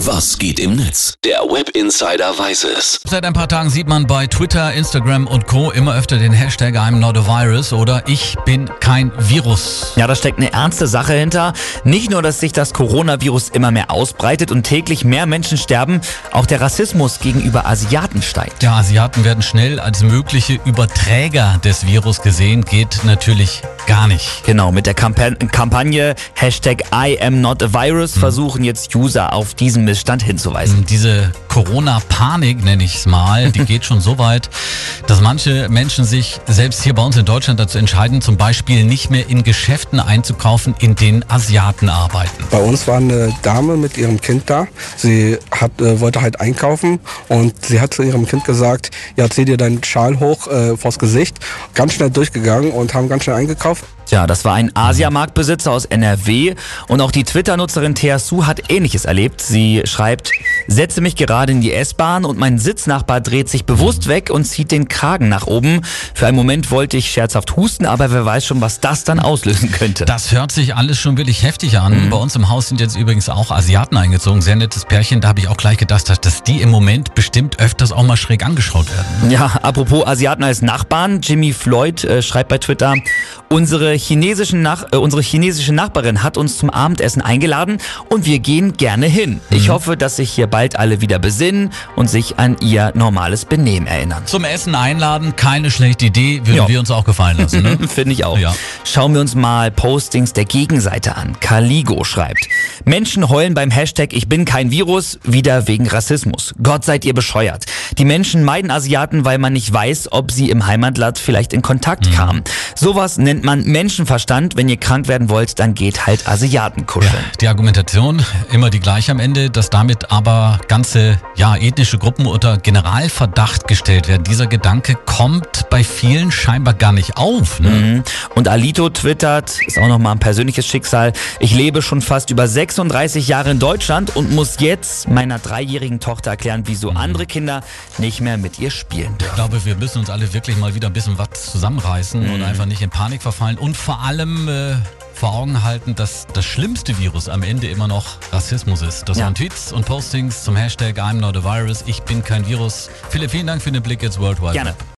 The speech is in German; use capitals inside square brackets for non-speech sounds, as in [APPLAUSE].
Was geht im Netz? Der Web Insider weiß es. Seit ein paar Tagen sieht man bei Twitter, Instagram und Co. immer öfter den Hashtag I'm not a virus oder ich bin kein Virus. Ja, da steckt eine ernste Sache hinter. Nicht nur, dass sich das Coronavirus immer mehr ausbreitet und täglich mehr Menschen sterben, auch der Rassismus gegenüber Asiaten steigt. Ja, Asiaten werden schnell als mögliche Überträger des Virus gesehen, geht natürlich gar nicht. Genau, mit der Kampa Kampagne Hashtag I am not a virus versuchen jetzt User auf diesen Missstand hinzuweisen. Diese Corona-Panik, nenne ich es mal, die [LAUGHS] geht schon so weit, dass manche Menschen sich selbst hier bei uns in Deutschland dazu entscheiden, zum Beispiel nicht mehr in Geschäften einzukaufen, in denen Asiaten arbeiten. Bei uns war eine Dame mit ihrem Kind da. Sie hat, äh, wollte halt einkaufen und sie hat zu ihrem Kind gesagt, ja, zieh dir deinen Schal hoch äh, vors Gesicht. Ganz schnell durchgegangen und haben ganz schnell eingekauft. Tja, das war ein Asiamarktbesitzer aus NRW und auch die Twitter-Nutzerin Su hat ähnliches erlebt. Sie schreibt, setze mich gerade in die S-Bahn und mein Sitznachbar dreht sich bewusst weg und zieht den Kragen nach oben. Für einen Moment wollte ich scherzhaft husten, aber wer weiß schon, was das dann auslösen könnte. Das hört sich alles schon wirklich heftig an. Mhm. Bei uns im Haus sind jetzt übrigens auch Asiaten eingezogen. Sehr nettes Pärchen. Da habe ich auch gleich gedacht, dass die im Moment bestimmt öfters auch mal schräg angeschaut werden. Ja, apropos Asiaten als Nachbarn. Jimmy Floyd äh, schreibt bei Twitter, unsere chinesischen Nach äh, unsere chinesische Nachbarin hat uns zum Abendessen eingeladen und wir gehen gerne hin. Mhm. Ich hoffe, dass sich hier bald alle wieder besinnen und sich an ihr normales Benehmen erinnern. Zum Essen einladen, keine schlechte Idee, würden ja. wir uns auch gefallen lassen. Ne? [LAUGHS] Finde ich auch. Ja. Schauen wir uns mal Postings der Gegenseite an. Caligo schreibt, Menschen heulen beim Hashtag Ich bin kein Virus wieder wegen Rassismus. Gott seid ihr bescheuert. Die Menschen meiden Asiaten, weil man nicht weiß, ob sie im Heimatland vielleicht in Kontakt mhm. kamen. Sowas nennt man Menschenverstand. Wenn ihr krank werden wollt, dann geht halt Asiaten kuscheln. Ja, die Argumentation immer die gleiche am Ende, dass damit aber ganze ja, ethnische Gruppen unter Generalverdacht gestellt werden. Dieser Gedanke kommt bei vielen scheinbar gar nicht auf. Ne? Mhm. Und Alito twittert, ist auch nochmal ein persönliches Schicksal, ich lebe schon fast über 36 Jahre in Deutschland und muss jetzt meiner dreijährigen Tochter erklären, wieso mhm. andere Kinder nicht mehr mit ihr spielen dürfen. Ich glaube, wir müssen uns alle wirklich mal wieder ein bisschen was zusammenreißen mhm. und einfach nicht in Panik verfallen und vor allem äh, vor Augen halten, dass das schlimmste Virus am Ende immer noch Rassismus ist. Das ja. waren Tweets und Postings zum Hashtag I'm not a virus, ich bin kein Virus. Philipp, vielen Dank für den Blick jetzt Worldwide. Gerne.